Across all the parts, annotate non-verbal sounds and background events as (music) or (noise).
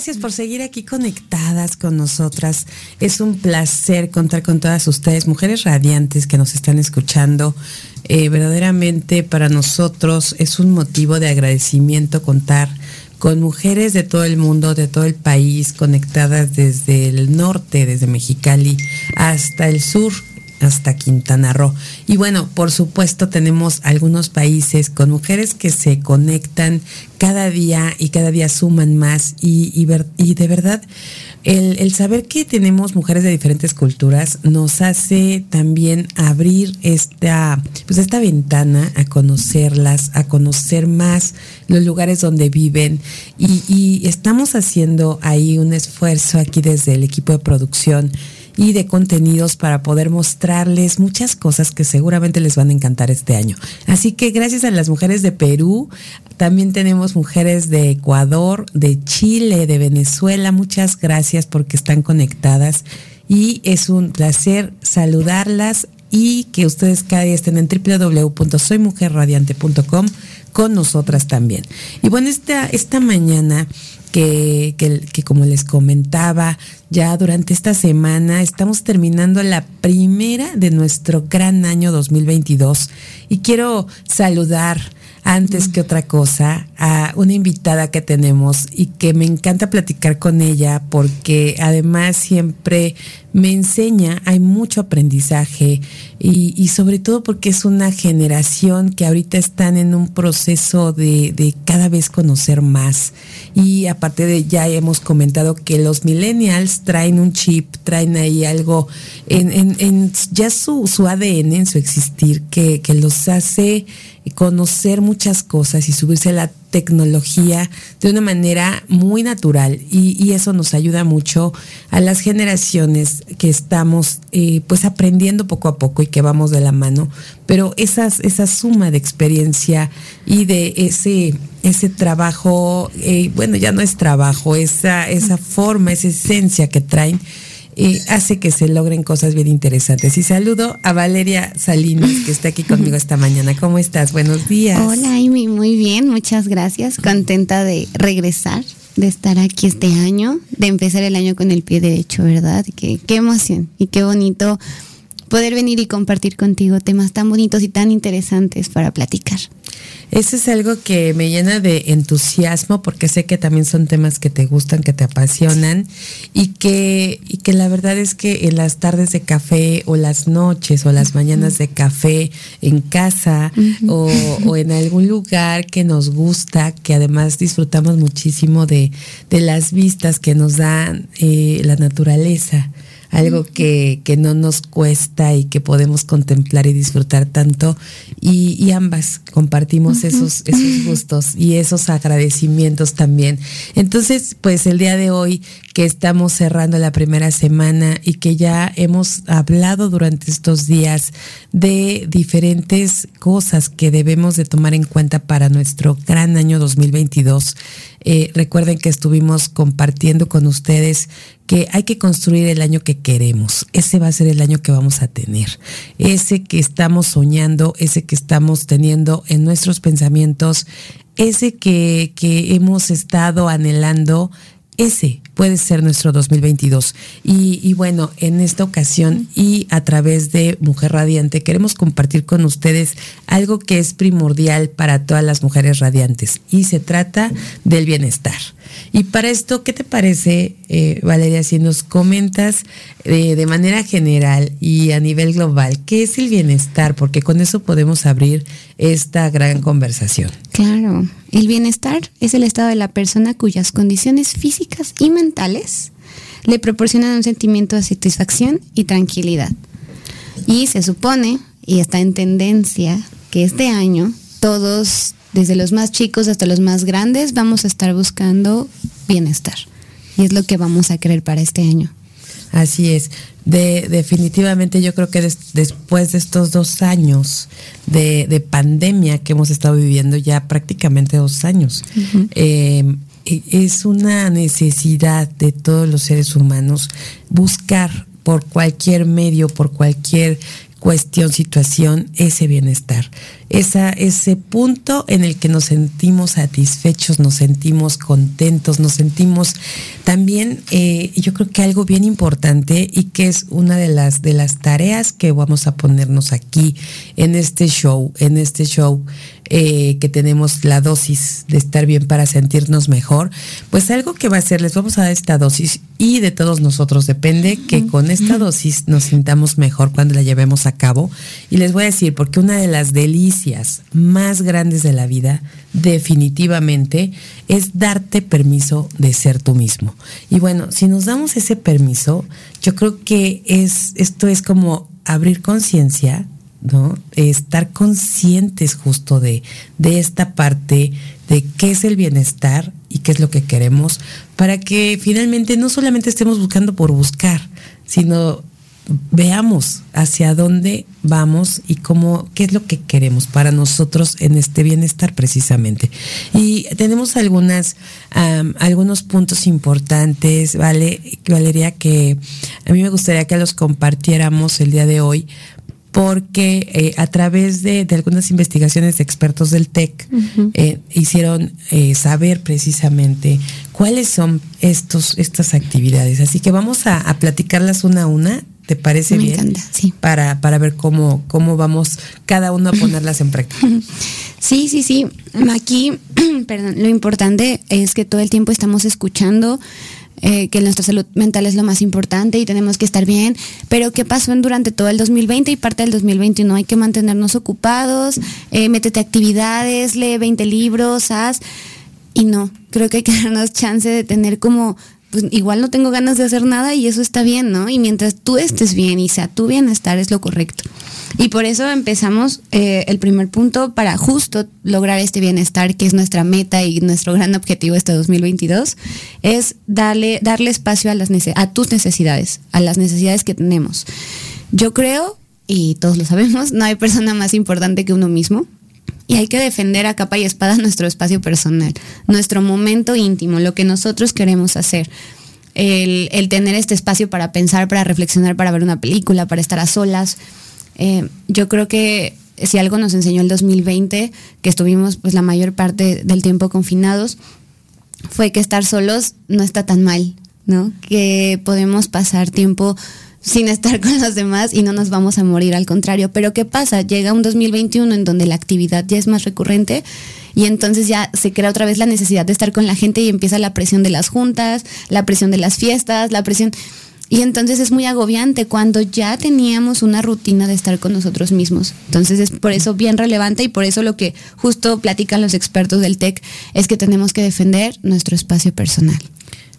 Gracias por seguir aquí conectadas con nosotras. Es un placer contar con todas ustedes, mujeres radiantes que nos están escuchando. Eh, verdaderamente para nosotros es un motivo de agradecimiento contar con mujeres de todo el mundo, de todo el país, conectadas desde el norte, desde Mexicali, hasta el sur, hasta Quintana Roo. Y bueno, por supuesto tenemos algunos países con mujeres que se conectan cada día y cada día suman más y, y, de verdad el, saber que tenemos mujeres de diferentes culturas nos hace también abrir esta, pues esta ventana a conocerlas, a conocer más los lugares donde viven y, y estamos haciendo ahí un esfuerzo aquí desde el equipo de producción y de contenidos para poder mostrarles muchas cosas que seguramente les van a encantar este año. Así que gracias a las mujeres de Perú, también tenemos mujeres de Ecuador, de Chile, de Venezuela. Muchas gracias porque están conectadas y es un placer saludarlas y que ustedes cada día estén en www.soymujerradiante.com con nosotras también. Y bueno, esta, esta mañana que, que, como les comentaba, ya durante esta semana estamos terminando la primera de nuestro gran año 2022 y quiero saludar antes que otra cosa a una invitada que tenemos y que me encanta platicar con ella porque además siempre me enseña, hay mucho aprendizaje y, sobre todo porque es una generación que ahorita están en un proceso de, de, cada vez conocer más. Y aparte de ya hemos comentado que los millennials traen un chip, traen ahí algo en, en, en ya su, su ADN, en su existir, que, que los hace conocer muchas cosas y subirse a la tecnología de una manera muy natural. Y, eso nos ayuda mucho a las generaciones que estamos eh, pues aprendiendo poco a poco y que vamos de la mano. Pero esas, esa suma de experiencia y de ese ese trabajo eh, bueno ya no es trabajo esa esa forma esa esencia que traen y hace que se logren cosas bien interesantes. Y saludo a Valeria Salinas, que está aquí conmigo esta mañana. ¿Cómo estás? Buenos días. Hola, Amy, muy bien, muchas gracias. Contenta de regresar, de estar aquí este año, de empezar el año con el pie derecho, ¿verdad? Qué, qué emoción y qué bonito poder venir y compartir contigo temas tan bonitos y tan interesantes para platicar. Eso es algo que me llena de entusiasmo porque sé que también son temas que te gustan, que te apasionan y que, y que la verdad es que en las tardes de café o las noches o las mañanas de café en casa o, en algún lugar que nos gusta, que además disfrutamos muchísimo de, de las vistas que nos da eh, la naturaleza algo que, que, no nos cuesta y que podemos contemplar y disfrutar tanto. Y, ambas compartimos esos, esos gustos y esos agradecimientos también. Entonces, pues el día de hoy que estamos cerrando la primera semana y que ya hemos hablado durante estos días de diferentes cosas que debemos de tomar en cuenta para nuestro gran año 2022. Eh, recuerden que estuvimos compartiendo con ustedes que hay que construir el año que queremos. Ese va a ser el año que vamos a tener. Ese que estamos soñando, ese que estamos teniendo en nuestros pensamientos, ese que, que hemos estado anhelando ese puede ser nuestro 2022. Y, y, bueno, en esta ocasión y a través de Mujer Radiante queremos compartir con ustedes algo que es primordial para todas las mujeres radiantes y se trata del bienestar. Y para esto, ¿qué te parece, eh, Valeria, si nos comentas eh, de manera general y a nivel global qué es el bienestar? Porque con eso podemos abrir esta gran conversación. Claro, el bienestar es el estado de la persona cuyas condiciones físicas y mentales le proporcionan un sentimiento de satisfacción y tranquilidad. Y se supone, y está en tendencia, que este año todos desde los más chicos hasta los más grandes, vamos a estar buscando bienestar. Y es lo que vamos a querer para este año. Así es. De, definitivamente yo creo que después de estos dos años de, pandemia que hemos estado viviendo, ya prácticamente dos años, eh, es una necesidad de todos los seres humanos buscar por cualquier medio, por cualquier cuestión, situación, ese bienestar. Esa, ese punto en el que nos sentimos satisfechos, nos sentimos contentos, nos sentimos también, eh, yo creo que algo bien importante y que es una de las, de las tareas que vamos a ponernos aquí en este show, en este show eh, que tenemos la dosis de estar bien para sentirnos mejor, pues algo que va a ser, les vamos a dar esta dosis y de todos nosotros depende que con esta dosis nos sintamos mejor cuando la llevemos a cabo. Y les voy a decir, porque una de las delicias más grandes de la vida, definitivamente, es darte permiso de ser tú mismo. Y bueno, si nos damos ese permiso, yo creo que es, esto es como abrir conciencia ¿no? Estar conscientes justo de, de esta parte de qué es el bienestar y qué es lo que queremos, para que finalmente no solamente estemos buscando por buscar, sino veamos hacia dónde vamos y cómo, qué es lo que queremos para nosotros en este bienestar precisamente. Y tenemos algunas, algunos puntos importantes, ¿vale? Valeria, que a mí me gustaría que los compartiéramos el día de hoy porque eh, a través de, algunas investigaciones de expertos del TEC eh, hicieron eh, saber precisamente cuáles son estos, estas actividades. Así que vamos a, platicarlas una a una. ¿Te parece Me bien? Encanta, sí. Para, para ver cómo, cómo vamos cada uno a ponerlas en práctica. (laughs) Sí, sí, sí. Aquí, (clears throat) perdón, lo importante es que todo el tiempo estamos escuchando eh, que nuestra salud mental es lo más importante y tenemos que estar bien, pero ¿qué pasó durante todo el 2020 y parte del 2021? Hay que mantenernos ocupados, eh, métete actividades, lee 20 libros, haz... Y no, creo que hay que (laughs) darnos chance de tener como pues igual no tengo ganas de hacer nada y eso está bien, ¿no? Y mientras tú estés bien y sea tu bienestar es lo correcto. Y por eso empezamos eh, el primer punto para justo lograr este bienestar, que es nuestra meta y nuestro gran objetivo este 2022, es darle, darle espacio a, las a tus necesidades, a las necesidades que tenemos. Yo creo, y todos lo sabemos, no hay persona más importante que uno mismo. Y hay que defender a capa y espada (laughs) nuestro espacio personal, nuestro momento íntimo, lo que nosotros queremos hacer. El, el tener este espacio para pensar, para reflexionar, para ver una película, para estar a solas, eh, yo creo que si algo nos enseñó el 2020, que estuvimos pues la mayor parte del tiempo confinados, fue que estar solos no está tan mal, ¿no? Que podemos pasar tiempo sin estar con los demás y no nos vamos a morir, al contrario. Pero ¿qué pasa? Llega un 2021 en donde la actividad ya es más recurrente y entonces ya se crea otra vez la necesidad de estar con la gente y empieza la presión de las juntas, la presión de las fiestas, la presión... Y entonces es muy agobiante cuando ya teníamos una rutina de estar con nosotros mismos. Entonces es por eso bien relevante y por eso lo que justo platican los expertos del TEC es que tenemos que defender nuestro espacio personal.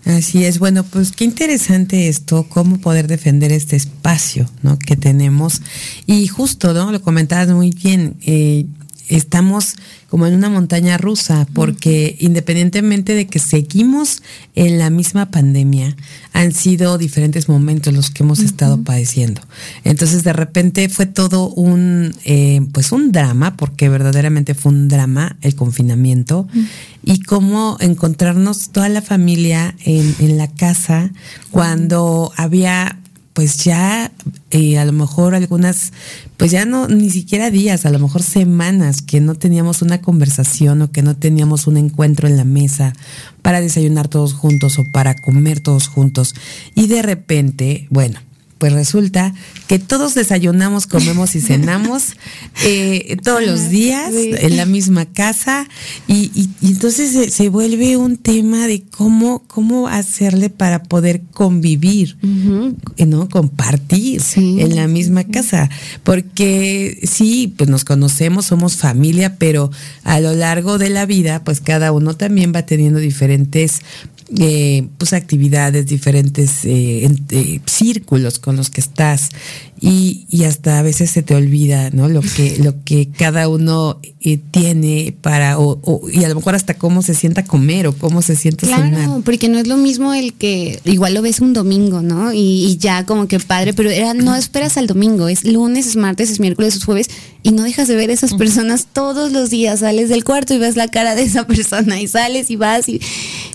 Así es, bueno, pues qué interesante esto, cómo poder defender este espacio ¿no? que tenemos. Y justo, ¿no? Lo comentabas muy bien, eh, estamos como en una montaña rusa, porque independientemente de que seguimos en la misma pandemia, han sido diferentes momentos los que hemos estado padeciendo. Entonces, de repente fue todo un, eh, pues un drama, porque verdaderamente fue un drama el confinamiento, y cómo encontrarnos toda la familia en, en la casa cuando había pues ya eh, a lo mejor algunas, pues ya no, ni siquiera días, a lo mejor semanas que no teníamos una conversación o que no teníamos un encuentro en la mesa para desayunar todos juntos o para comer todos juntos. Y de repente, bueno, pues resulta que todos desayunamos, comemos y (laughs) cenamos eh, todos los días en la misma casa y, entonces se, vuelve un tema de cómo, cómo hacerle para poder convivir, ¿no? Compartir en la misma casa. Porque sí, pues nos conocemos, somos familia, pero a lo largo de la vida, pues cada uno también va teniendo diferentes eh, pues actividades, diferentes eh, eh, círculos con los que estás y, y, hasta a veces se te olvida, ¿no? Lo que, (laughs) lo que cada uno tiene para, o, y a lo mejor hasta cómo se sienta comer o cómo se siente claro, porque no es lo mismo el que igual lo ves un domingo, ¿no? Y, y, ya como que padre, pero era, no esperas al domingo, es lunes, es martes, es miércoles, es jueves y no dejas de ver a esas personas todos los días, sales del cuarto y ves la cara de esa (laughs) persona y sales y vas y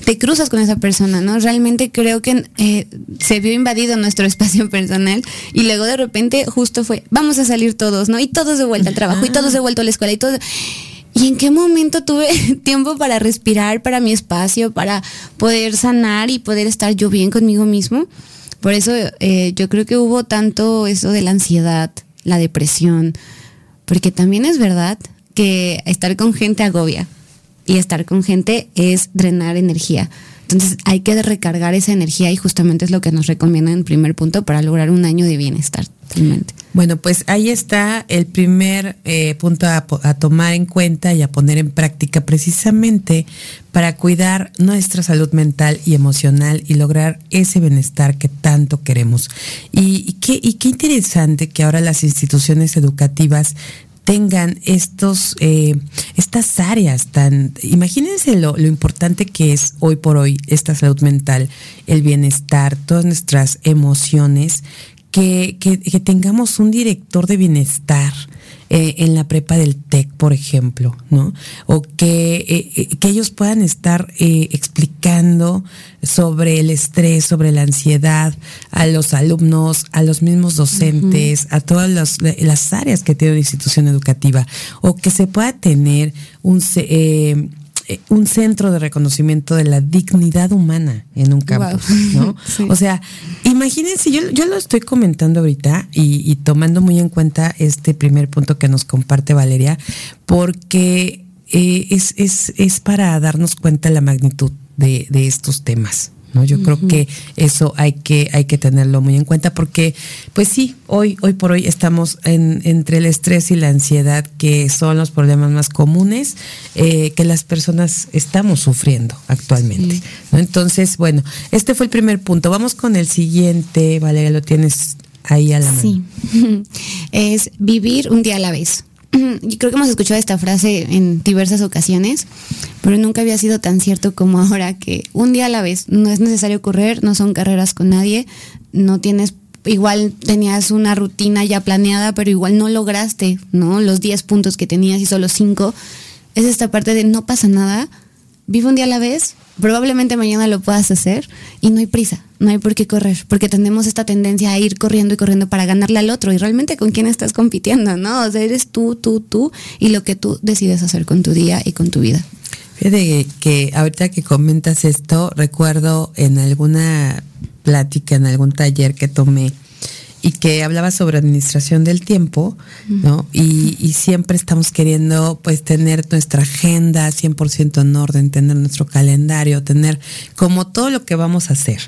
te cruzas con esa persona, ¿no? Realmente creo que eh, se vio invadido nuestro (laughs) espacio personal y luego de repente justo fue, vamos a salir todos, ¿no? Y todos de vuelta al trabajo y todos de vuelta a la escuela y todo. ¿Y en qué momento tuve (laughs) tiempo para respirar, para mi espacio, para poder sanar y poder estar yo bien conmigo mismo? Por eso eh, yo creo que hubo tanto eso de la ansiedad, la depresión, porque también es verdad que estar con gente agobia y estar con gente es drenar energía. Entonces hay que recargar esa energía y justamente es lo que nos recomienda en primer punto para lograr un año de bienestar. Totalmente. Bueno, pues ahí está el primer eh, punto a, a, tomar en cuenta y a poner en práctica precisamente para cuidar nuestra salud mental y emocional y lograr ese bienestar que tanto queremos. Y, qué, y qué interesante que ahora las instituciones educativas tengan estos, eh, estas áreas tan, imagínense lo, lo, importante que es hoy por hoy esta salud mental, el bienestar, todas nuestras emociones, que, que, que tengamos un director de bienestar, eh, en la prepa del TEC, por ejemplo, ¿no? O que, eh, eh que ellos puedan estar eh, explicando sobre el estrés, sobre la ansiedad a los alumnos, a los mismos docentes, uh -huh. a todas las, las, áreas que tiene una institución educativa, o que se pueda tener un eh, un centro de reconocimiento de la dignidad humana en un campus, wow. ¿no? (laughs) Sí. O sea, imagínense, yo, yo lo estoy comentando ahorita y, y, tomando muy en cuenta este primer punto que nos comparte Valeria, porque eh, es, es, es para darnos cuenta de la magnitud de, de estos temas. ¿No? Yo uh -huh. creo que eso hay que, hay que tenerlo muy en cuenta porque, pues sí, hoy, hoy por hoy estamos en, entre el estrés y la ansiedad, que son los problemas más comunes eh, que las personas estamos sufriendo actualmente. Sí. ¿no? Entonces, bueno, este fue el primer punto. Vamos con el siguiente, Valeria, lo tienes ahí a la mano. Sí, (laughs) es vivir un día a la vez. Yo (clears throat) creo que hemos escuchado esta frase en diversas ocasiones, pero nunca había sido tan cierto como (laughs) ahora que un día a la vez no es necesario correr, no son carreras con nadie, no tienes igual tenías una rutina ya planeada, pero igual no lograste, ¿no? Los 10 puntos que tenías y solo 5. Es esta parte de no pasa nada, vive un día a la vez, probablemente mañana lo puedas hacer y no hay prisa, no hay por qué correr, porque tenemos esta tendencia a ir corriendo y corriendo para ganarle al otro y realmente con quién estás compitiendo, ¿no? O sea, eres tú, tú, tú y lo que tú decides hacer con tu día y con tu vida. Fíjate que ahorita que comentas esto, recuerdo en alguna plática, en algún taller que tomé, y que hablaba sobre administración del tiempo, ¿no? Y, y, siempre estamos queriendo pues tener nuestra agenda 100% en orden, tener nuestro calendario, tener como todo lo que vamos a hacer.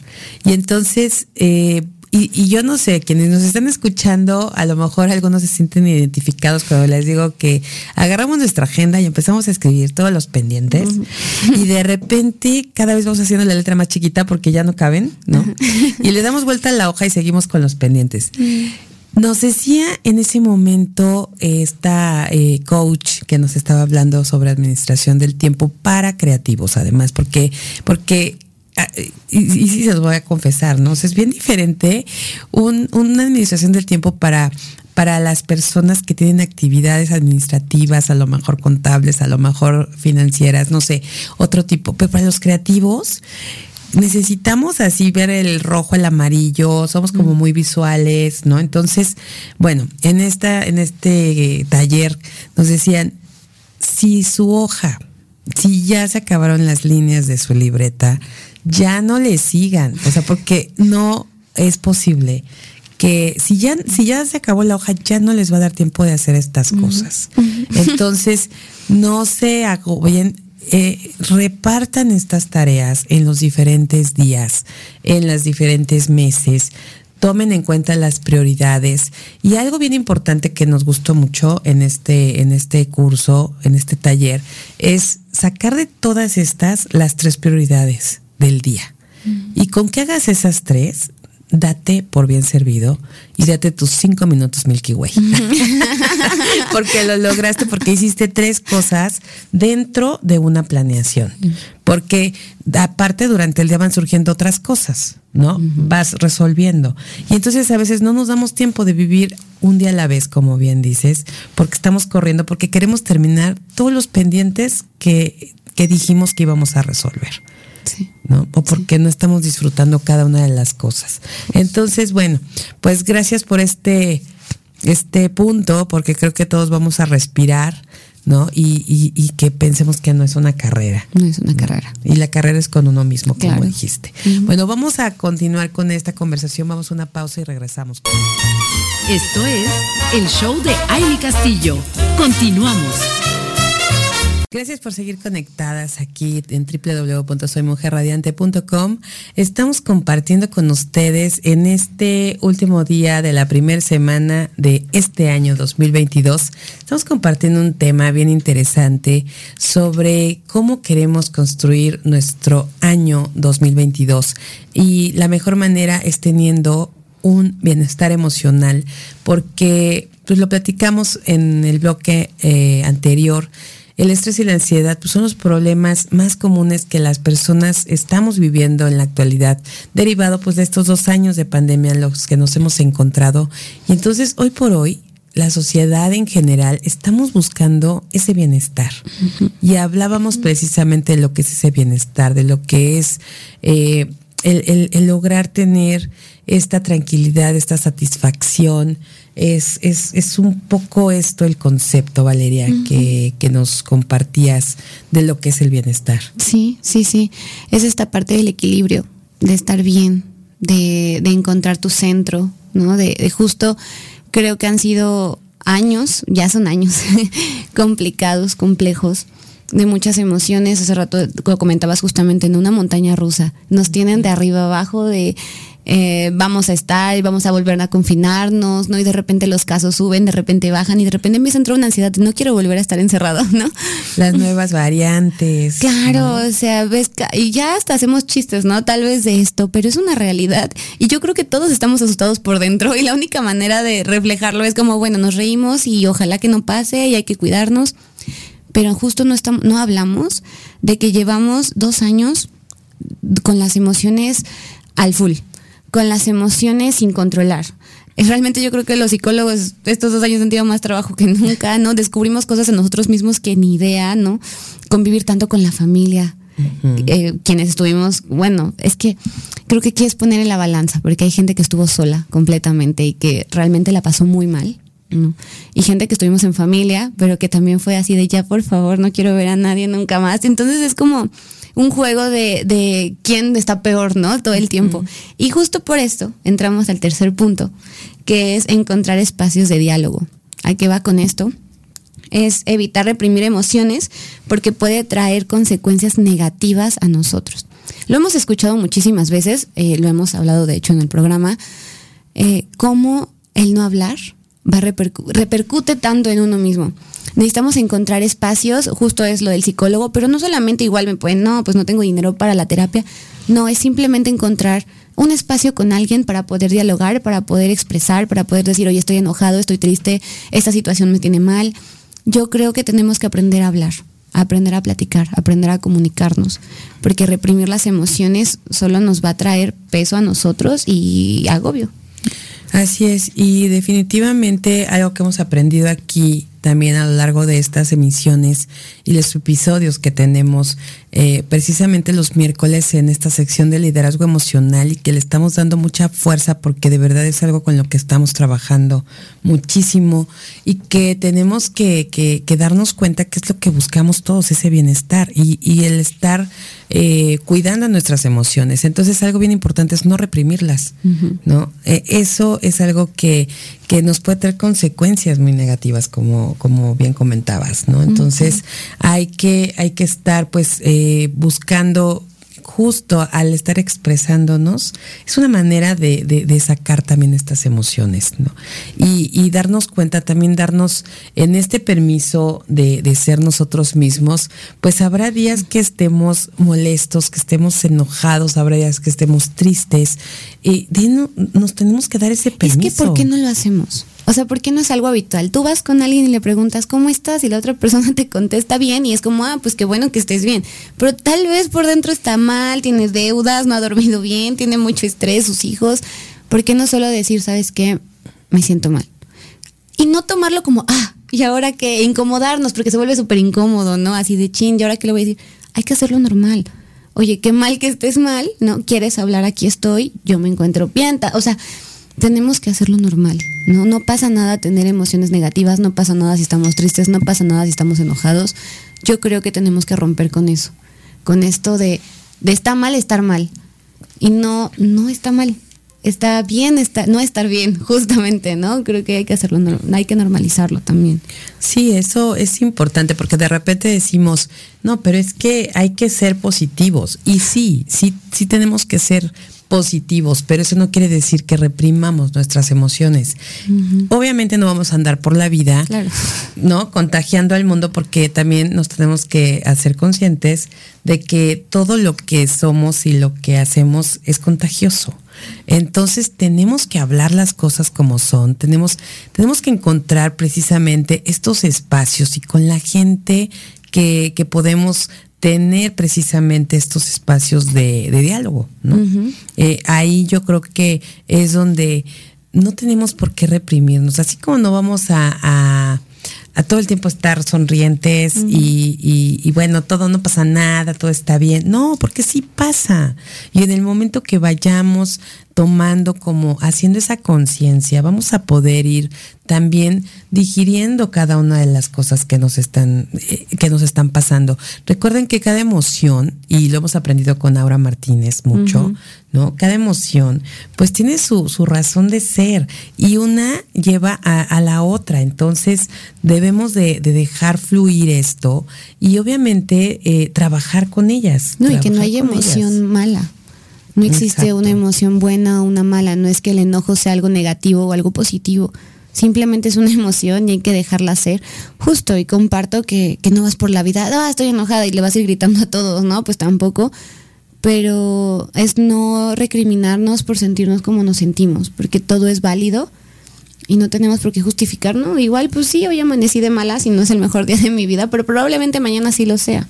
Y entonces, eh, y, y, yo no sé, quienes nos están escuchando, a lo mejor algunos se sienten identificados cuando les digo que agarramos nuestra agenda y empezamos a escribir todos los pendientes uh -huh. y de repente cada vez vamos haciendo la letra más chiquita porque ya no caben, ¿no? Uh -huh. Y le damos vuelta a la hoja y seguimos con los pendientes. Uh -huh. Nos decía en ese momento esta eh, coach que nos estaba hablando sobre administración del tiempo para creativos, además, porque, porque y, y sí se los voy a confesar, ¿no? O sea, es bien diferente un, una administración del tiempo para, para las personas que tienen actividades administrativas, a lo mejor contables, a lo mejor financieras, no sé, otro tipo. Pero para los creativos, necesitamos así ver el rojo, el amarillo, somos como muy visuales, ¿no? Entonces, bueno, en esta, en este taller nos decían, si su hoja, si ya se acabaron las líneas de su libreta, ya no le sigan, o sea, porque no es posible que si ya, si ya se acabó la hoja, ya no les va a dar tiempo de hacer estas cosas. Uh -huh. Entonces, no se agobien, eh, repartan estas tareas en los diferentes días, en los diferentes meses. Tomen en cuenta las prioridades y algo bien importante que nos gustó mucho en este en este curso, en este taller, es sacar de todas estas las tres prioridades del día. Y con que hagas esas tres, date por bien servido y date tus cinco minutos Milky Way. (laughs) porque lo lograste, porque hiciste tres cosas dentro de una planeación. Porque aparte durante el día van surgiendo otras cosas, ¿no? Vas resolviendo. Y entonces a veces no nos damos tiempo de vivir un día a la vez, como bien dices, porque estamos corriendo, porque queremos terminar todos los pendientes que, que dijimos que íbamos a resolver. ¿No? O porque no estamos disfrutando cada una de las cosas. Entonces, bueno, pues gracias por este, este punto, porque creo que todos vamos a respirar, ¿no? Y, y, que pensemos que no es una carrera. No es una carrera. Y la carrera es con uno mismo, como dijiste. Bueno, vamos a continuar con esta conversación, vamos a una pausa y regresamos. Esto es el show de Aile Castillo. Continuamos. Gracias por seguir conectadas aquí en www.soymujerradiante.com. Estamos compartiendo con ustedes en este último día de la primera semana de este año 2022. Estamos compartiendo un tema bien interesante sobre cómo queremos construir nuestro año 2022. Y la mejor manera es teniendo un bienestar emocional porque pues lo platicamos en el bloque eh, anterior el estrés y la ansiedad pues, son los problemas más comunes que las personas estamos viviendo en la actualidad, derivado pues de estos dos años de pandemia en los que nos hemos encontrado. Y entonces hoy por hoy la sociedad en general estamos buscando ese bienestar. Y hablábamos precisamente de lo que es ese bienestar, de lo que es eh, el, lograr tener esta tranquilidad, esta satisfacción, es, es, es un poco esto el concepto, Valeria, que, que, nos compartías de lo que es el bienestar. Sí, sí, sí. Es esta parte del equilibrio, de estar bien, de, de encontrar tu centro, ¿no? De, de, justo, creo que han sido años, ya son años, (laughs) complicados, complejos de muchas emociones. Hace rato lo comentabas justamente en una montaña rusa. Nos tienen de arriba abajo de eh, vamos a estar y vamos a volver a confinarnos, ¿no? Y de repente los casos suben, de repente bajan y de repente me entra una ansiedad, no quiero volver a estar encerrado, ¿no? Las nuevas variantes. Claro, o sea, ves, y ya hasta hacemos chistes, ¿no? Tal vez de esto, pero es una realidad. Y yo creo que todos estamos asustados por dentro y la única manera de reflejarlo es como, bueno, nos reímos y ojalá que no pase y hay que cuidarnos. Pero justo no, estamos, no hablamos de que llevamos dos años con las emociones al full con las emociones sin controlar. Realmente yo creo que los psicólogos estos dos años han tenido más trabajo que nunca, ¿no? Descubrimos cosas en nosotros mismos que ni idea, ¿no? Convivir tanto con la familia, eh, quienes estuvimos, bueno, es que creo que quieres poner en la balanza, porque hay gente que estuvo sola completamente y que realmente la pasó muy mal. ¿no? Y gente que estuvimos en familia, pero que también fue así de ya, por favor, no quiero ver a nadie nunca más. Entonces es como, un juego de, de quién está peor, ¿no? Todo el tiempo. Y justo por esto entramos al tercer punto, que es encontrar espacios de diálogo. ¿A qué va con esto? Es evitar reprimir emociones porque puede traer consecuencias negativas a nosotros. Lo hemos escuchado muchísimas veces, eh, lo hemos hablado de hecho en el programa, eh, cómo el no hablar va repercute tanto en uno mismo necesitamos encontrar espacios, justo es lo del psicólogo, pero no solamente igual me pueden, no, pues no tengo dinero para la terapia, no, es simplemente encontrar un espacio con alguien para poder dialogar, para poder expresar, para poder decir, oye, estoy enojado, estoy triste, esta situación me tiene mal. Yo creo que tenemos que aprender a hablar, aprender a platicar, aprender a comunicarnos, porque reprimir las emociones solo nos va a traer peso a nosotros y agobio. Así es, y definitivamente algo que hemos aprendido aquí también a lo largo de estas emisiones y los episodios que tenemos eh, precisamente los miércoles en esta sección de liderazgo emocional y que le estamos dando mucha fuerza porque de verdad es algo con lo que estamos trabajando muchísimo y que tenemos que, que, darnos cuenta que es lo que buscamos todos, ese bienestar y, y el estar eh, cuidando nuestras emociones. Entonces algo bien importante es no reprimirlas, ¿no? Eh, eso es algo que, que nos puede traer consecuencias muy negativas, como, como bien comentabas, ¿no? Entonces hay, que, hay que estar pues eh, buscando justo al estar expresándonos, es una manera de, de, sacar también estas emociones, ¿no? Y, y, darnos cuenta, también darnos en este permiso de, de, ser nosotros mismos, pues habrá días que estemos molestos, que estemos enojados, habrá días que estemos tristes, y nos tenemos que dar ese permiso. Es que, ¿por qué no lo hacemos? O sea, ¿por qué no es algo habitual? Tú vas con alguien y le preguntas, ¿cómo estás? Y la otra persona (laughs) te contesta bien y es como, ah, pues qué bueno que estés bien. Pero tal vez por dentro está mal, tiene deudas, no ha dormido bien, tiene mucho estrés, sus hijos. ¿Por qué no solo decir, sabes qué? Me siento mal. Y no tomarlo como, ah, y ahora que incomodarnos, porque se vuelve súper incómodo, ¿no? Así de chin, ¿y ahora qué le voy a decir? Hay que hacerlo normal. Oye, qué mal que estés mal, ¿no? ¿Quieres hablar? Aquí estoy, yo me encuentro bien. O sea, tenemos que hacerlo normal, ¿no? No pasa nada tener emociones negativas, no pasa nada si estamos tristes, no pasa nada si estamos enojados. Yo creo que tenemos que romper con eso, con esto de, de está mal estar mal. Y no, no está mal. Está bien está, no estar bien, (laughs) justamente, ¿no? Creo que hay que hacerlo, hay que normalizarlo también. Sí, eso es importante porque de repente decimos, no, pero es que hay que ser positivos. Y sí, sí, sí tenemos que ser positivos, pero eso no quiere decir que reprimamos nuestras emociones. Obviamente no vamos a andar por la vida, ¿no? Contagiando al mundo porque también nos tenemos que hacer conscientes de que todo lo que somos y lo que hacemos es contagioso. Entonces tenemos que hablar las cosas como son, tenemos, tenemos que encontrar precisamente estos espacios y con la gente que, que podemos tener precisamente estos espacios de, diálogo, ¿no? Eh, ahí yo creo que es donde no tenemos por qué reprimirnos, así como no vamos a, todo el tiempo estar sonrientes y, y, bueno, todo no pasa nada, todo está bien. No, porque sí pasa. Y en el momento que vayamos tomando como haciendo esa conciencia, vamos a poder ir también digiriendo cada una de las cosas que nos están eh, que nos están pasando. Recuerden que cada emoción y lo hemos aprendido con Aura Martínez mucho, ¿no? Cada emoción pues tiene su, su razón de ser y una lleva a, la otra, entonces debemos de, dejar fluir esto y obviamente eh, trabajar con ellas. No, y que no haya emoción mala. No existe una emoción buena o una mala, no es que el enojo sea algo negativo o algo positivo. Simplemente es una (laughs) emoción y hay que dejarla ser. Justo, y comparto que, no vas por la vida, ah, estoy enojada y le vas a ir gritando a todos, ¿no? Pues tampoco. Pero es no recriminarnos por sentirnos como nos sentimos, porque todo es válido y no tenemos por qué justificar, ¿no? Igual, pues sí, hoy amanecí de malas y no es el mejor (laughs) día de mi vida, pero probablemente mañana sí lo sea.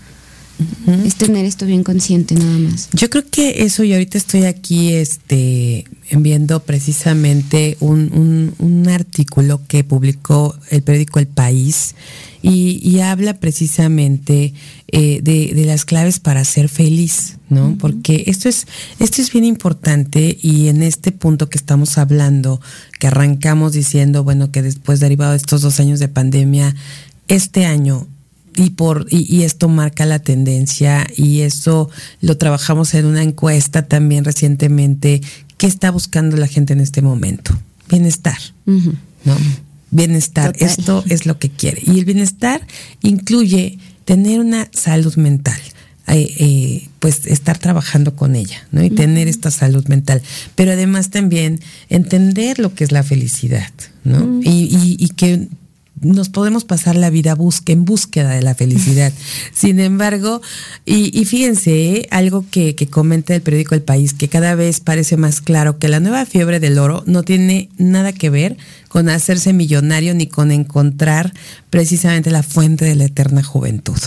Es tener esto bien consciente nada más. Yo creo que eso, y ahorita estoy aquí este, viendo precisamente un, un, artículo que publicó el periódico El País y, habla precisamente eh, de, de, las claves para ser feliz, ¿no? Porque esto es, esto es bien importante y en este punto que estamos hablando, que arrancamos diciendo, bueno, que después derivado de estos dos años de pandemia, este año y por y, esto marca la tendencia y eso lo trabajamos en una encuesta también recientemente qué está buscando la gente en este momento bienestar no bienestar esto es lo que quiere y el bienestar incluye tener una salud mental eh, eh, pues estar trabajando con ella, ¿no? Y tener esta salud mental. Pero además también entender lo que es la felicidad, ¿no? y, y, que nos podemos pasar la vida en búsqueda de la felicidad. (laughs) Sin embargo, y, fíjense, ¿eh? algo que, que, comenta el periódico El País, que cada vez parece más claro que la nueva fiebre del oro no tiene nada que ver con hacerse millonario ni con encontrar precisamente la fuente de la eterna juventud.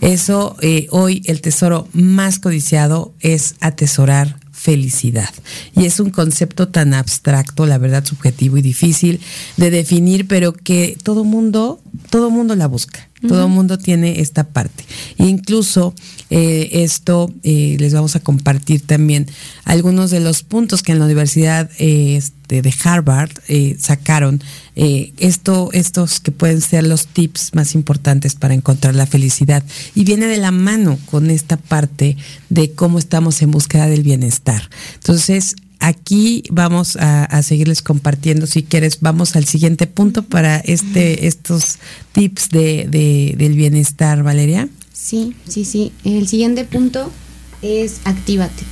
Eso, eh, hoy el tesoro más codiciado es atesorar felicidad. Y es un concepto tan abstracto, la verdad, subjetivo y difícil de definir, pero que todo mundo, todo mundo la busca. Todo mundo tiene esta parte. E incluso eh, esto eh, les vamos a compartir también algunos de los puntos que en la Universidad eh, de Harvard sacaron. esto, estos que pueden ser los tips más importantes para encontrar la felicidad. Y viene de la mano con esta parte de cómo estamos en búsqueda del bienestar. Entonces, aquí vamos a, seguirles compartiendo. Si quieres, vamos al siguiente punto para este, estos tips de, del bienestar, Valeria. Sí, sí, sí. El siguiente punto es actívate.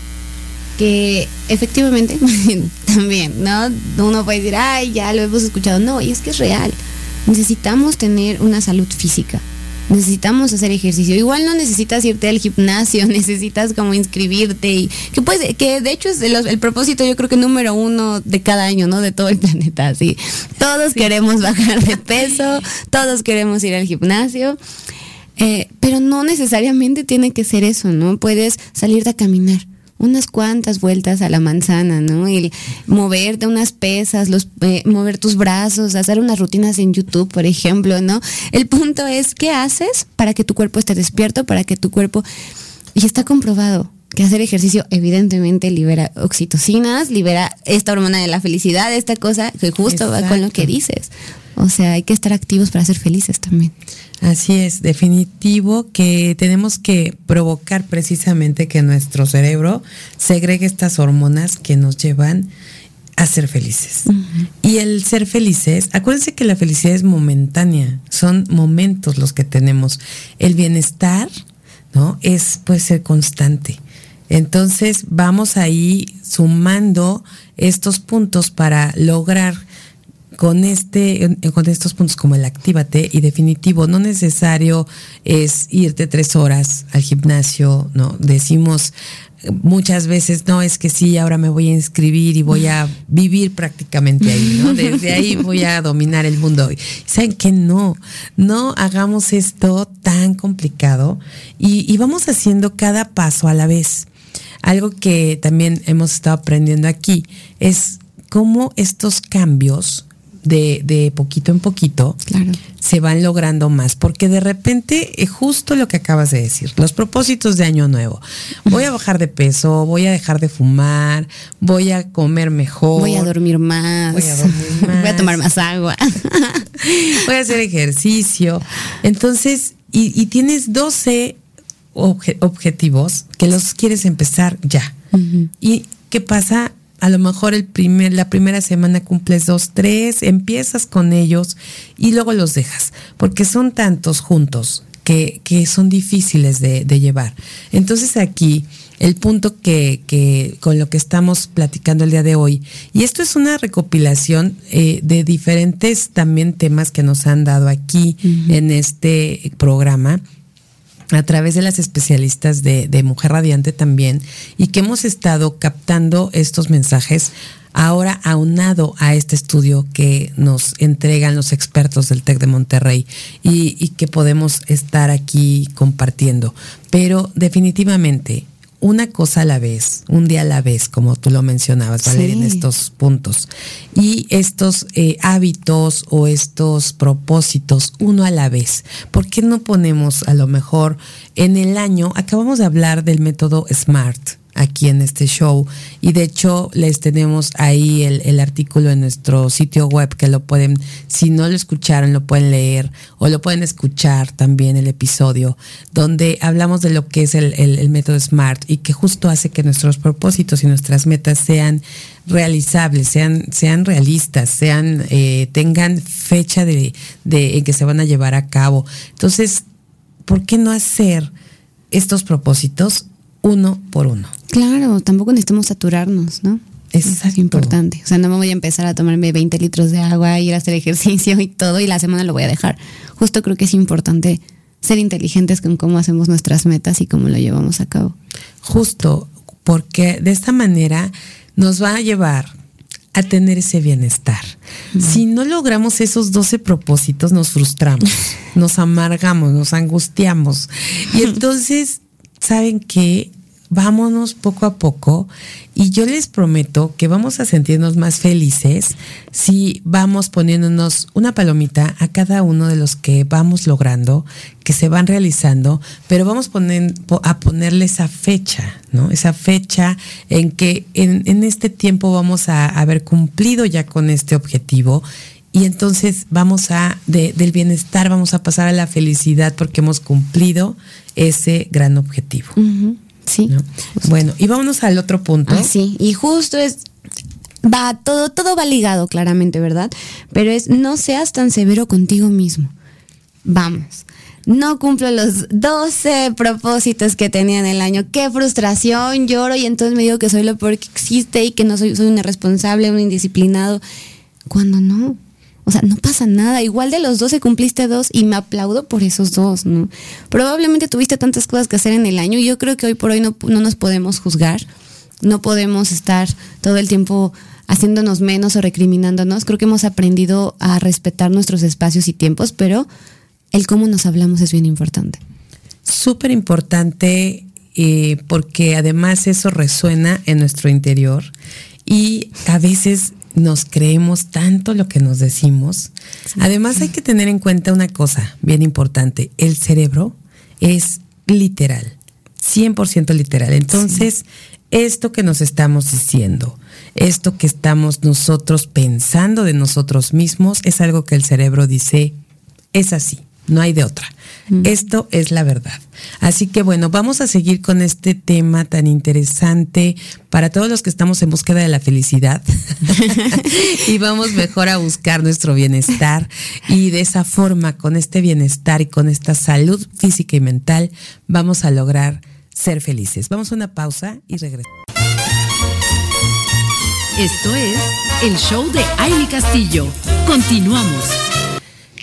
Que efectivamente (laughs) también, ¿no? Uno puede decir, ay, ya lo hemos escuchado. No, y es que es real. Necesitamos tener una salud física necesitamos hacer ejercicio. Igual no necesitas irte al gimnasio, (laughs) necesitas como inscribirte y que pues que de hecho es el, propósito yo creo que número uno de cada año, ¿no? De todo el (laughs) planeta, así. Todos queremos bajar de (laughs) peso, todos queremos ir al gimnasio. Eh, pero no necesariamente tiene que ser eso, ¿no? Puedes salir a caminar unas cuantas vueltas a la manzana, ¿no? El moverte unas pesas, los, eh, mover tus brazos, hacer unas rutinas en YouTube, por ejemplo, ¿no? El punto es, ¿qué haces para que tu cuerpo esté despierto, para que tu cuerpo... Y está comprobado que hacer ejercicio evidentemente libera oxitocinas, libera esta hormona de la felicidad, esta cosa que justo va con lo que dices. O sea, hay que estar activos para ser felices también. Así es, definitivo que tenemos que provocar precisamente que nuestro cerebro segregue estas hormonas que nos llevan a ser felices. Y el ser felices, acuérdense que la felicidad es momentánea, son momentos los que tenemos. El bienestar, ¿no? Es puede ser constante. Entonces vamos ahí sumando estos puntos para lograr con este con estos puntos como el actívate y definitivo no necesario es irte tres horas al gimnasio no decimos muchas veces no es que sí ahora me voy a inscribir y voy a vivir prácticamente ahí no (laughs) desde ahí voy a dominar el mundo saben que no no hagamos esto tan complicado y, y vamos haciendo cada paso a la vez algo que también hemos estado aprendiendo aquí es cómo estos cambios de, de poquito en poquito se van logrando más, porque de repente es justo lo que acabas de decir, los propósitos de año nuevo. Voy a bajar de peso, voy a dejar de fumar, voy a comer mejor. Voy a dormir más. Voy a dormir más. (laughs) voy a tomar más agua. (laughs) voy a hacer ejercicio. Entonces, y, tienes 12 objetivos que los quieres empezar ya. ¿Y qué pasa? a lo mejor el primer, la primera semana cumples dos, tres, empiezas con ellos y luego los dejas, porque son tantos juntos que, que son difíciles de, de, llevar. Entonces aquí el punto que, que, con lo que estamos platicando el día de hoy, y esto es una recopilación eh, de diferentes también temas que nos han dado aquí en este programa, a través de las especialistas de, Mujer Radiante también y que hemos estado captando estos mensajes ahora aunado a este estudio que nos entregan los expertos del TEC de Monterrey y, y que podemos estar aquí compartiendo. Pero definitivamente una cosa a la vez, un día a la vez, como tú lo mencionabas, Valeria, en estos puntos. Y estos eh, hábitos o estos propósitos, uno a la vez. ¿Por qué no ponemos a lo mejor en el año, acabamos de hablar del método SMART? Aquí en este show. Y de hecho les tenemos ahí el, artículo en nuestro sitio web que lo pueden, si no lo escucharon, lo pueden leer o lo pueden escuchar también el episodio, donde hablamos de lo que es el, método SMART y que justo hace que nuestros propósitos y nuestras metas sean realizables, sean, sean realistas, sean, eh, tengan fecha de, de, en que se van a llevar a cabo. Entonces, ¿por qué no hacer estos propósitos uno por uno? Claro, tampoco necesitamos saturarnos, ¿no? Exacto. Es importante. O sea, no me voy a empezar a tomarme 20 litros de agua, ir a hacer ejercicio y todo, y la semana lo voy a dejar. Justo creo que es importante ser inteligentes con cómo hacemos nuestras metas y cómo lo llevamos a cabo. Justo, porque de esta manera nos va a llevar a tener ese bienestar. Si no logramos esos 12 propósitos, nos frustramos, (laughs) nos amargamos, nos angustiamos. Y (laughs) entonces, ¿saben qué? Vámonos poco a poco y yo les prometo que vamos a sentirnos más felices si vamos poniéndonos una palomita a cada uno de los que vamos logrando, que se van realizando, pero vamos a ponerle esa fecha, ¿no? Esa fecha en que en, este tiempo vamos a haber cumplido ya con este objetivo y entonces vamos a, del bienestar, vamos a pasar a la felicidad porque hemos cumplido ese gran objetivo. Sí. Bueno, y vámonos al otro punto. Ah, sí, y justo es, va, todo, todo va ligado claramente, ¿verdad? Pero es, no seas tan severo contigo mismo. Vamos. no cumplo los 12 propósitos que tenía en el año. Qué frustración, lloro y entonces me digo que soy lo peor que existe y que no soy, soy un irresponsable, un indisciplinado. Cuando no. O sea, no pasa nada. Igual de los 12 cumpliste dos y me aplaudo por esos dos, ¿no? Probablemente tuviste tantas cosas que hacer en el año y yo creo que hoy por hoy no, no nos podemos juzgar. No podemos estar todo el tiempo haciéndonos menos o recriminándonos. Creo que hemos aprendido a respetar nuestros espacios y tiempos, pero el cómo nos hablamos es bien importante. Súper importante eh, porque además eso resuena en nuestro interior y a veces nos creemos tanto lo que nos decimos. Además hay que tener en cuenta una cosa bien importante, el cerebro es literal, 100% literal. Entonces, esto que nos estamos diciendo, esto que estamos nosotros pensando de nosotros mismos, es algo que el cerebro dice, es así no hay de otra. Esto es la verdad. Así que bueno, vamos a seguir con este tema tan interesante para todos los que estamos en búsqueda de la felicidad (laughs) (laughs) y vamos mejor a buscar nuestro bienestar y de esa forma, con este bienestar y con esta salud física y mental, vamos a lograr ser felices. Vamos a una pausa y regresamos. Esto es el show de Aile Castillo. Continuamos.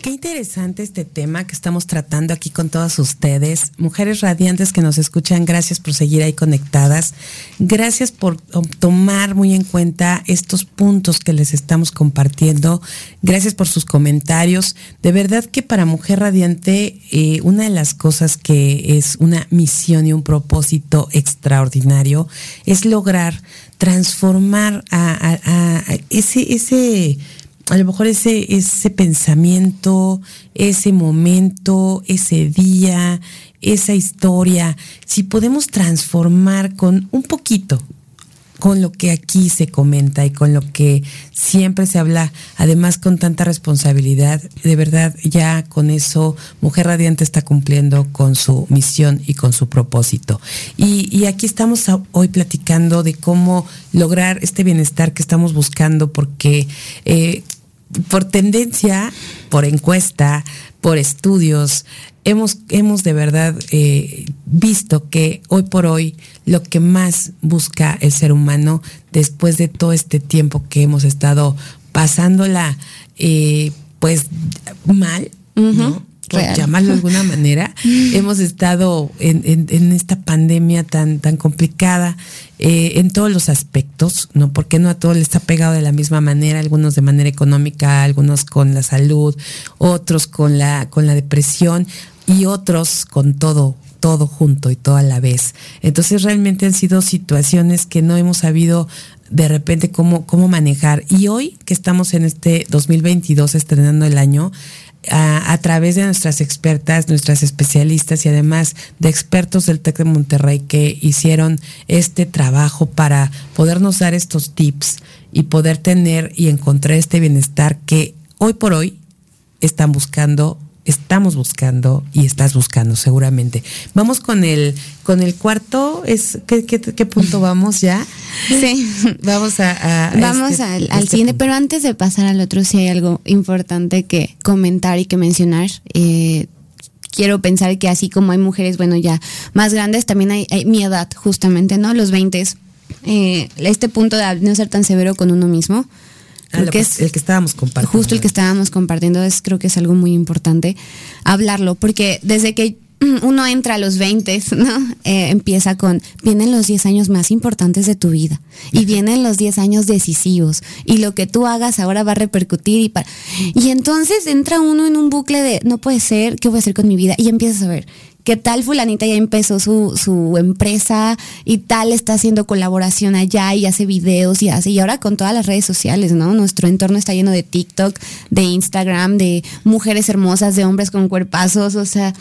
Qué interesante este tema que estamos tratando aquí con todas ustedes. Mujeres radiantes que nos escuchan, gracias por seguir ahí conectadas. Gracias por tomar muy en cuenta estos puntos que les estamos compartiendo. Gracias por sus comentarios. De verdad que para Mujer Radiante, eh, una de las cosas que es una misión y un propósito extraordinario es lograr transformar a, a ese, ese a lo mejor ese, ese pensamiento, ese momento, ese día, esa historia, si podemos transformar con un poquito, con lo que aquí se comenta y con lo que siempre se habla, además con tanta responsabilidad, de verdad ya con eso Mujer Radiante está cumpliendo con su misión y con su propósito. Y, aquí estamos hoy platicando de cómo lograr este bienestar que estamos buscando, porque eh, por tendencia, por encuesta, por estudios, hemos, hemos de verdad eh, visto que hoy por hoy lo que más busca el ser humano, después de todo este tiempo que hemos estado pasándola, eh, pues mal, ¿no? por llamarlo de alguna (laughs) manera. Hemos estado en, en, esta pandemia tan, tan complicada eh, en todos los aspectos, ¿no? Porque no a todo le está pegado de la misma manera, algunos de manera económica, algunos con la salud, otros con la, con la depresión y otros con todo, todo junto y todo a la vez. Entonces realmente han sido situaciones que no hemos sabido de repente cómo, cómo manejar. Y hoy que estamos en este 2022 estrenando el año, a, través de nuestras expertas, nuestras especialistas y además de expertos del TEC de Monterrey que hicieron este trabajo para podernos dar estos tips y poder tener y encontrar este bienestar que hoy por hoy están buscando estamos buscando y estás buscando seguramente. Vamos con el con el cuarto, es ¿qué, qué, punto (laughs) vamos ya? Sí. (laughs) Vamos a, vamos este, al, al este pero antes de pasar al otro sí hay algo importante que comentar y que mencionar. Eh, quiero pensar que así como hay mujeres, bueno, ya más grandes, también hay, mi edad, justamente, ¿no? Los 20, eh, este punto de no ser tan severo con uno mismo Ah, que es el que estábamos compartiendo. Justo el que estábamos compartiendo es creo que es algo muy importante hablarlo, porque desde que (clears throat) uno entra a los 20, ¿no? Eh, empieza con, vienen los 10 años más importantes de tu vida y vienen los 10 años decisivos y lo que tú hagas ahora va a repercutir y para... Y entonces entra uno en un bucle de, no puede ser, ¿qué voy a hacer con mi vida? Y empiezas a ver, ¿Qué tal fulanita ya empezó su, su empresa y tal está haciendo colaboración allá y hace videos y hace, y ahora con todas las redes sociales, ¿no? Nuestro entorno está lleno de TikTok, de Instagram, de mujeres hermosas, de hombres con cuerpazos, o sea,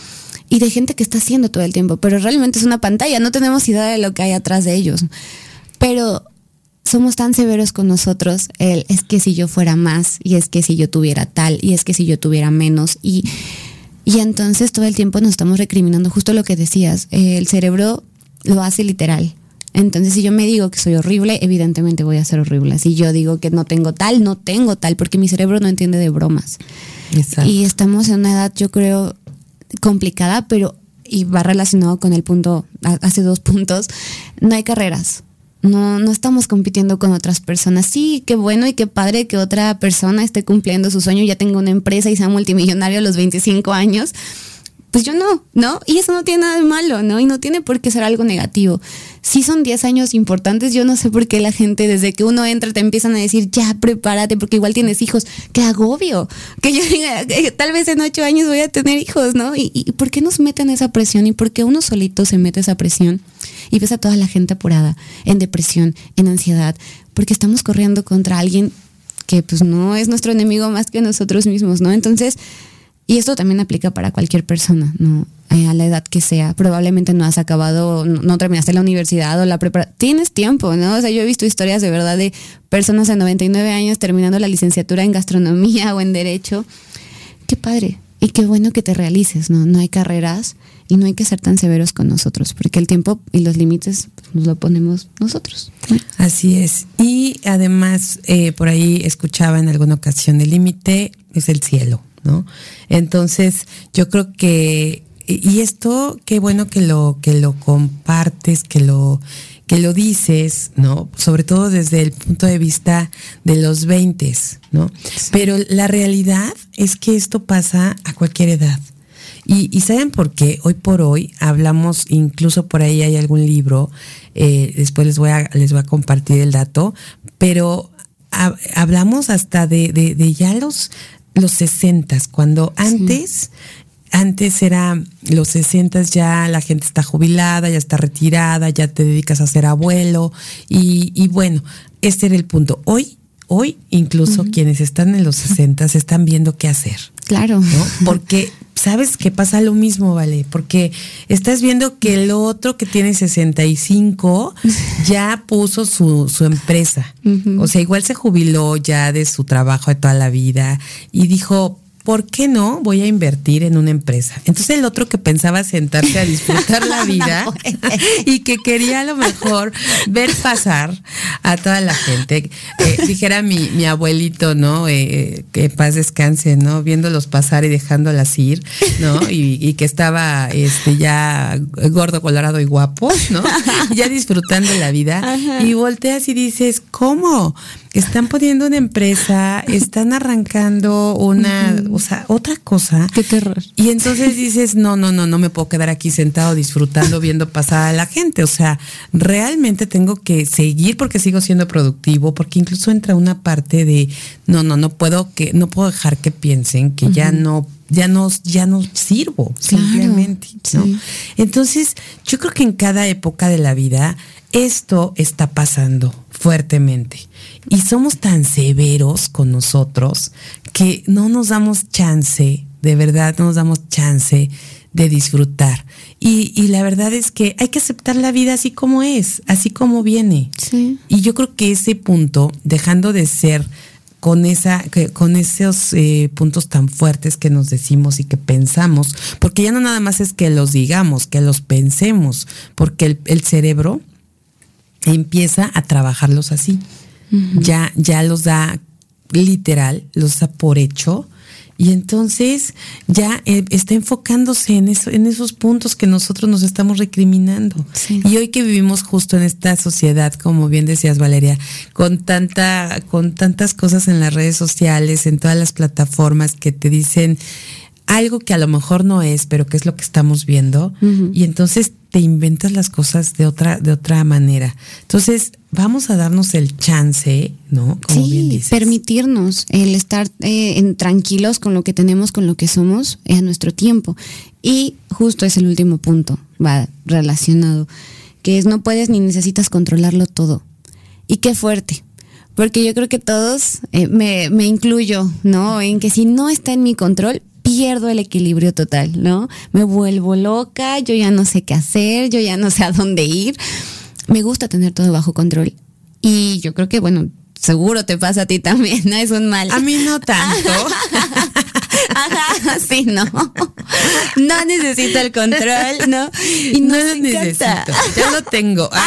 y de gente que está haciendo todo el tiempo, pero realmente es una pantalla, no tenemos idea de lo que hay atrás de ellos. Pero somos tan severos con nosotros, el, es que si yo fuera más, y es que si yo tuviera tal, y es que si yo tuviera menos, y y entonces todo el tiempo nos estamos recriminando justo lo que decías. Eh, el cerebro lo hace literal. Entonces, si yo me digo que soy horrible, evidentemente voy a ser horrible. Si yo digo que no tengo tal, no tengo tal, porque mi cerebro no entiende de bromas. Y estamos en una edad, yo creo, complicada, pero y va relacionado con el punto, hace dos puntos, no hay carreras. No, no estamos compitiendo con otras personas. Sí, qué bueno y qué padre que otra persona esté cumpliendo su sueño, ya tenga una empresa y sea multimillonario a los 25 años, pues yo no, ¿no? Y eso no tiene nada de malo, ¿no? Y no tiene por qué ser algo negativo. Si son 10 años importantes, yo no sé por qué la gente desde que uno entra te empiezan a decir, ya, prepárate, porque igual tienes hijos. ¡Qué agobio! Que yo diga, tal vez en 8 años voy a tener hijos, ¿no? ¿Y, y por qué nos meten esa presión? ¿Y por qué uno solito se mete esa presión? Y ves a toda la gente apurada, en depresión, en ansiedad, porque estamos corriendo contra alguien que pues no es nuestro enemigo más que nosotros mismos, ¿no? Entonces, y esto también aplica para cualquier persona, ¿no? Eh, a la edad que sea. Probablemente no has acabado, no, terminaste la universidad o la preparación. Tienes tiempo, ¿no? O sea, yo he visto historias de verdad de personas de 99 años terminando la licenciatura en gastronomía (laughs) o en derecho. Qué padre. Y qué bueno que te realices, ¿no? No hay carreras y no hay que ser tan severos con nosotros, porque el tiempo y los límites pues, nos lo ponemos nosotros. Así es. Y además, eh, por ahí escuchaba en alguna ocasión, el límite es el cielo. ¿No? Entonces, yo creo que y esto qué bueno que lo que lo compartes, que lo que lo dices, ¿no? Sobre todo desde el punto de vista de los 20, ¿no? Pero la realidad es que esto pasa a cualquier edad. Y, saben por qué hoy por hoy hablamos, incluso por ahí hay algún libro, eh, después les voy a les voy a compartir el dato, pero hablamos hasta de, de, de, ya los los sesentas, cuando antes, antes era los sesentas ya la gente está jubilada, ya está retirada, ya te dedicas a ser abuelo y, y bueno, este era el punto. Hoy, hoy incluso quienes están en los sesentas están viendo qué hacer. Claro. ¿no? (laughs) Porque sabes que pasa lo mismo, ¿vale? Porque estás viendo que el otro que tiene 65 (laughs) ya puso su, su empresa. O sea, igual se jubiló ya de su trabajo de toda la vida y dijo, ¿por qué no voy a invertir en una empresa? Entonces el otro que pensaba sentarse a disfrutar la (laughs) vida y que quería a lo mejor ver pasar a toda la gente, eh, dijera mi, mi, abuelito, ¿no? Eh, que paz descanse, ¿no? Viéndolos pasar y dejándolas ir, ¿no? Y, que estaba este, ya gordo, colorado y guapo, ¿no? Ya disfrutando la vida. Y volteas y dices, ¿cómo? Están poniendo una empresa, (laughs) están arrancando una, o sea, otra cosa. Qué terror. Y entonces dices, no, no, no, no me puedo quedar aquí sentado disfrutando, (laughs) viendo pasar a la gente. O sea, realmente tengo que seguir porque sigo siendo productivo, porque incluso entra una parte de, no, no, no puedo que, no puedo dejar que piensen que ya no ya no, ya no sirvo, simplemente. ¿no? Entonces, yo creo que en cada época de la vida esto está pasando fuertemente. Y somos tan severos con nosotros que no nos damos chance, de verdad no nos damos chance de disfrutar. Y, y, la verdad es que hay que aceptar la vida así como es, así como viene. Y yo creo que ese punto, dejando de ser con esa, con esos eh, puntos tan fuertes que nos decimos y que pensamos, porque ya no nada más es que los digamos, que los pensemos, porque el, el cerebro empieza a trabajarlos así. Ya, ya los da literal, los da por hecho. Y entonces ya eh, está enfocándose en, eso, en esos puntos que nosotros nos estamos recriminando. Y hoy que vivimos justo en esta sociedad, como bien decías Valeria, con tanta, con tantas cosas en las redes sociales, en todas las plataformas que te dicen algo que a lo mejor no es, pero que es lo que estamos viendo, y entonces te inventas las cosas de otra, de otra manera. Entonces, vamos a darnos el chance, ¿no? Como sí, permitirnos el estar eh, en, tranquilos con lo que tenemos, con lo que somos, a nuestro tiempo. Y justo es el último punto, va relacionado, que es no puedes ni necesitas controlarlo todo. Y qué fuerte, porque yo creo que todos, eh, me, me, incluyo, ¿no? En que si no está en mi control, pierdo el equilibrio total, ¿no? Me vuelvo loca, yo ya no sé qué hacer, yo ya no sé a dónde ir. Me gusta tener todo bajo control. Y yo creo que, bueno, seguro te pasa a ti también, ¿no? Es un mal. A mí no tanto. (laughs) Ajá, sí, no. No necesito el control, ¿no? (laughs) Y no, lo necesito. Ya lo tengo. (laughs)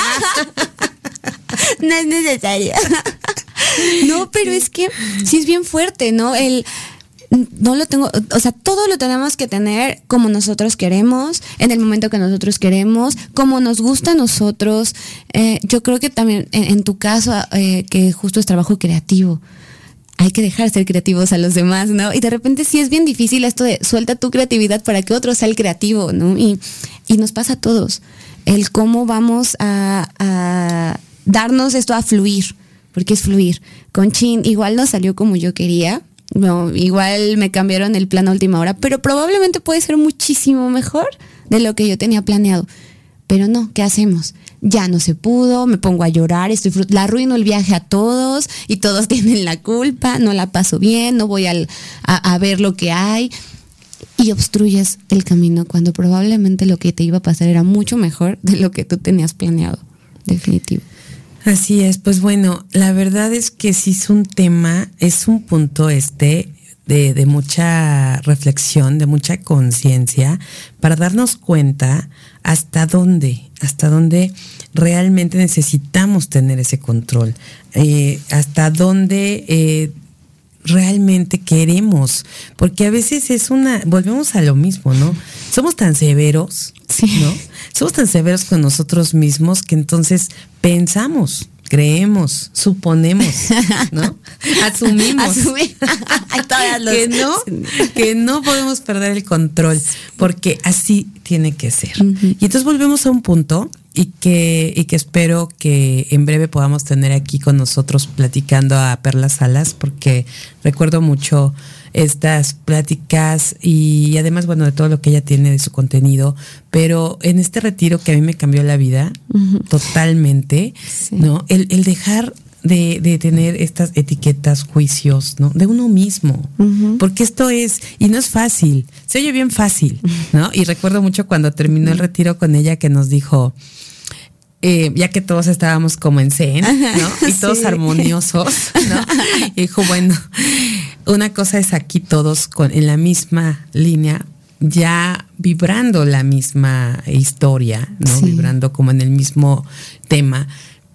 No es necesario. No, pero es que sí es bien fuerte, ¿no? El no lo tengo, o sea, todo lo tenemos que tener como nosotros queremos, en el momento que nosotros queremos, como nos gusta a nosotros. Eh, yo creo que también en, tu caso, eh, que justo es trabajo creativo, hay que dejar ser creativos a los demás, ¿no? Y de repente sí es bien difícil esto de suelta tu creatividad para que otro sea el creativo, ¿no? Y, y nos pasa a todos, el cómo vamos a, a darnos esto a fluir, porque es fluir. Con Chin igual no salió como yo quería, no, igual me cambiaron el plan a última hora, pero probablemente puede ser muchísimo mejor de lo que yo tenía planeado. Pero no, ¿qué hacemos? Ya no se pudo, me pongo a llorar, estoy la arruino el viaje a todos y todos (laughs) tienen la culpa, no la paso bien, no voy a, a ver lo que hay y obstruyes el camino cuando probablemente lo que te iba a pasar era mucho mejor de lo que tú tenías planeado, definitivo. Así es, pues bueno, la verdad es que sí es un tema, es un punto este de, de mucha reflexión, de mucha conciencia, para darnos cuenta hasta dónde, hasta dónde realmente necesitamos tener ese control, eh, hasta dónde eh, realmente queremos, porque a veces es una, volvemos a lo mismo, ¿no? Somos tan severos, ¿no? Somos tan severos con nosotros mismos que entonces pensamos, creemos, suponemos, ¿no? (laughs) Asumimos. (laughs) Que no, que no podemos perder el control, porque así tiene que ser. Y entonces volvemos a un punto y que, y que espero que en breve podamos tener aquí con nosotros platicando a Perla Salas, porque recuerdo mucho estas pláticas y además, bueno, de todo lo que ella tiene de su contenido, pero en este retiro que a mí me cambió la vida totalmente, ¿no? El, el dejar de, de, tener estas etiquetas, juicios, ¿no? De uno mismo. Porque esto es, y no es fácil, se oye bien fácil, ¿no? Y recuerdo mucho cuando terminó el retiro con ella que nos dijo, eh, ya que todos estábamos como en zen, ¿no? Y todos armoniosos, ¿no? (laughs) Y dijo, bueno, una cosa es aquí todos con, en la misma línea, ya vibrando la misma historia, ¿no? Vibrando como en el mismo tema.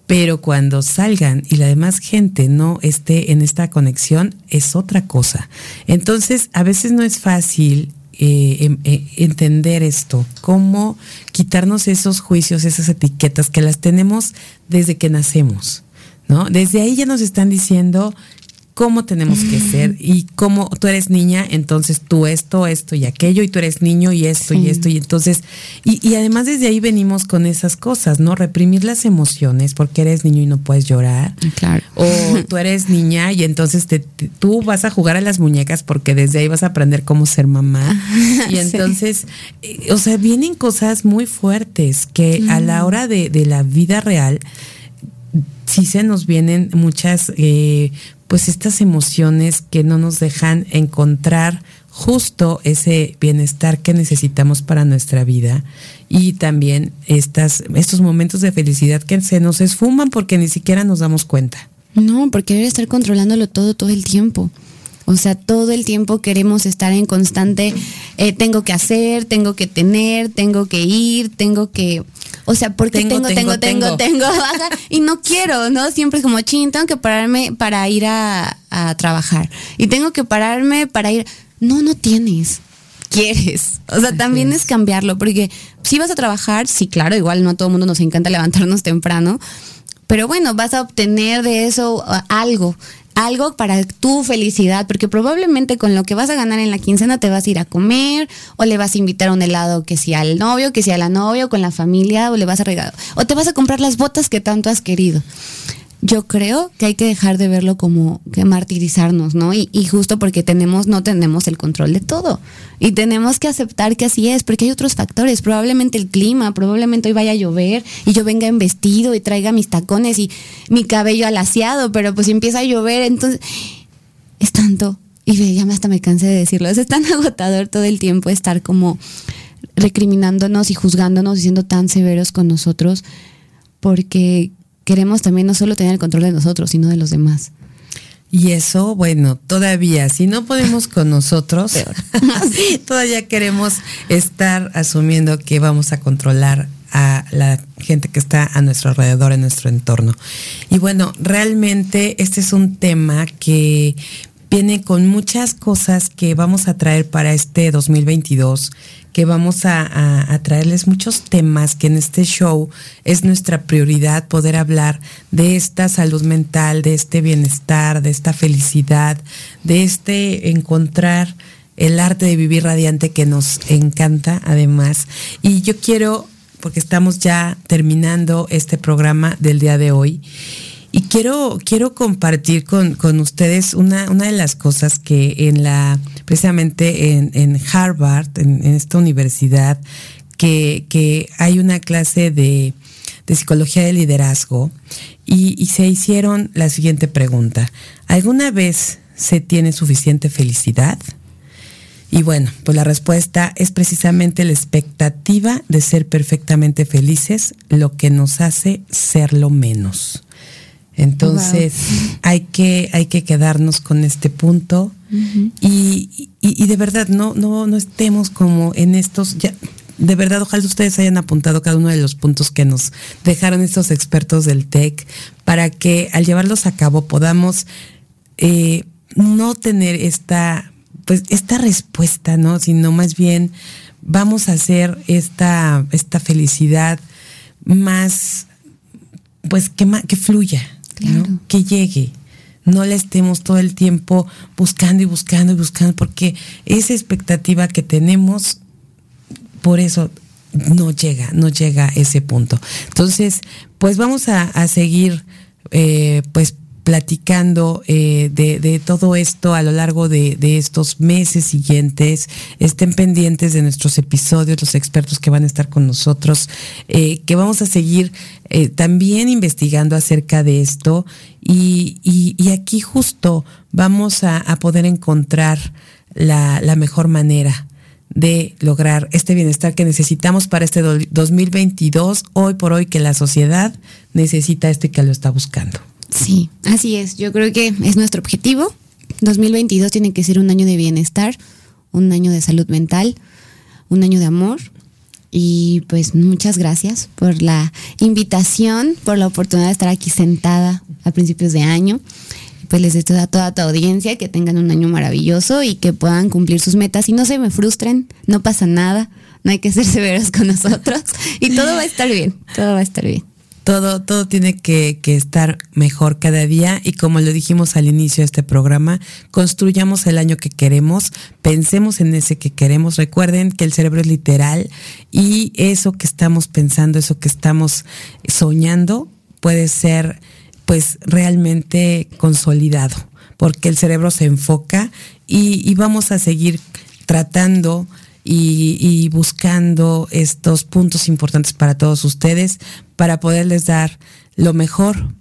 Pero cuando salgan y la demás gente no esté en esta conexión, es otra cosa. Entonces, a veces no es fácil eh, em, eh, entender esto, cómo quitarnos esos juicios, esas etiquetas que las tenemos desde que nacemos, ¿no? Desde ahí ya nos están diciendo cómo tenemos que ser y cómo tú eres niña, entonces tú esto, esto y aquello, y tú eres niño y esto y esto, y entonces, y, y, además desde ahí venimos con esas cosas, ¿no? Reprimir las emociones porque eres niño y no puedes llorar. Claro. O tú eres niña y entonces te, tú vas a jugar a las muñecas porque desde ahí vas a aprender cómo ser mamá. Y (laughs) entonces, sí. Eh, o sea, vienen cosas muy fuertes que a la hora de, de la vida real, sí se nos vienen muchas eh, pues estas emociones que no nos dejan encontrar justo ese bienestar que necesitamos para nuestra vida y también estas, estos momentos de felicidad que se nos esfuman porque ni siquiera nos damos cuenta. No, porque debe estar controlándolo todo todo el tiempo. O sea, todo el tiempo queremos estar en constante, eh, tengo que hacer, tengo que tener, tengo que ir, tengo que... O sea, porque tengo, tengo, tengo, tengo, tengo, (laughs) y no (laughs) quiero, ¿no? Siempre es como, ching, tengo que pararme para ir a, a trabajar. Y tengo que pararme para ir... No, no tienes quieres. O sea, también es cambiarlo, porque si vas a trabajar, sí, claro, igual no a todo el mundo nos encanta levantarnos temprano, pero bueno, vas a obtener de eso algo algo para tu felicidad, porque probablemente con lo que vas a ganar en la quincena te vas a ir a comer o le vas a invitar a un helado que sea al novio, que sea a la novia o con la familia o le vas a regalar o te vas a comprar las botas que tanto has querido yo creo que hay que dejar de verlo como que martirizarnos, ¿no? Y, justo porque tenemos, no tenemos el control de todo. Y tenemos que aceptar que así es, porque hay otros factores. Probablemente el clima, probablemente hoy vaya a llover y yo venga en vestido y traiga mis tacones y mi cabello alaciado, pero pues si empieza a llover, entonces es tanto. Y ya hasta me cansé de decirlo. Es tan (laughs) agotador todo el tiempo estar como recriminándonos y juzgándonos y siendo tan severos con nosotros, porque queremos también no solo tener el control de nosotros, sino de los demás. Y eso, bueno, todavía, si no podemos con nosotros, (laughs) todavía queremos estar asumiendo que vamos a controlar a la gente que está a nuestro alrededor, en nuestro entorno. Y bueno, realmente este es un tema que viene con muchas cosas que vamos a traer para este 2022 que vamos a, traerles muchos temas que en este show es nuestra prioridad poder hablar de esta salud mental, de este bienestar, de esta felicidad, de este encontrar el arte de vivir radiante que nos encanta además. Y yo quiero, porque estamos ya terminando este programa del día de hoy, y quiero, quiero compartir con, ustedes una, una, de las cosas que en la, precisamente en, Harvard, en, esta universidad, que, hay una clase de, psicología de liderazgo y, se hicieron la siguiente pregunta. ¿Alguna vez se tiene suficiente felicidad? Y bueno, pues la respuesta es precisamente la expectativa de ser perfectamente felices, lo que nos hace serlo menos. Entonces hay, que, hay que quedarnos con este punto. Y, de verdad no, no, no estemos como en estos, ya, de verdad ojalá ustedes hayan apuntado cada uno de los puntos que nos dejaron estos expertos del TEC para que al llevarlos a cabo podamos eh, no tener esta, pues, esta respuesta, ¿no? Sino más bien vamos a hacer esta, esta felicidad más, pues que, que fluya, que llegue. No la estemos todo el tiempo buscando y buscando y buscando, porque esa expectativa que tenemos, por eso no llega, no llega a ese punto. Entonces, pues vamos a, seguir, eh, pues platicando eh, de, todo esto a lo largo de, estos meses siguientes. Estén pendientes de nuestros episodios, los expertos que van a estar con nosotros, eh, que vamos a seguir eh, también investigando acerca de esto. Y, aquí justo vamos a, poder encontrar la, la mejor manera de lograr este bienestar que necesitamos para este 2022, hoy por hoy que la sociedad necesita esto y que lo está buscando. Sí, así es. Yo creo que es nuestro objetivo. 2022 tiene que ser un año de bienestar, un año de salud mental, un año de amor. Y pues muchas gracias por la invitación, por la oportunidad de estar aquí sentada a principios de año. Pues les deseo a toda tu audiencia que tengan un año maravilloso y que puedan cumplir sus metas y no se me frustren, no pasa nada, no hay que ser (laughs) severos con nosotros y todo va a estar bien, todo va a estar bien todo, todo tiene que, estar mejor cada día y como lo dijimos al inicio de este programa, construyamos el año que queremos, pensemos en ese que queremos. Recuerden que el cerebro es literal y eso que estamos pensando, eso que estamos soñando puede ser pues realmente consolidado, porque el cerebro se enfoca y, y vamos a seguir tratando y, buscando estos puntos importantes para todos ustedes para poderles dar lo mejor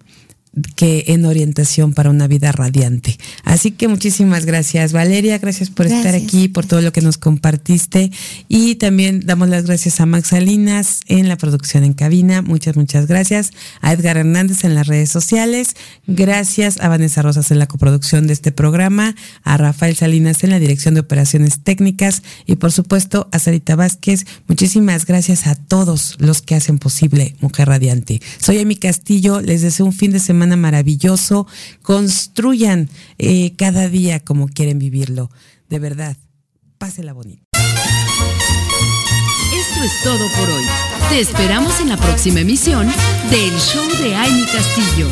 que en orientación para una vida radiante. Así que muchísimas gracias Valeria, gracias por estar aquí, por todo lo que nos compartiste. Y también damos las gracias a Max Salinas en la producción en cabina, muchas, muchas gracias, a Edgar Hernández en las redes sociales, gracias a Vanessa Rosas en la coproducción de este programa, a Rafael Salinas en la dirección de operaciones técnicas. Y por supuesto a Sarita Vázquez, muchísimas gracias a todos los que hacen posible Mujer Radiante. Soy Amy Castillo, les deseo un fin de semana maravilloso. Construyan eh, cada día como quieren vivirlo. De verdad, pásela bonito. Esto es todo por hoy. Te esperamos en la próxima emisión del Show de Amy Castillo.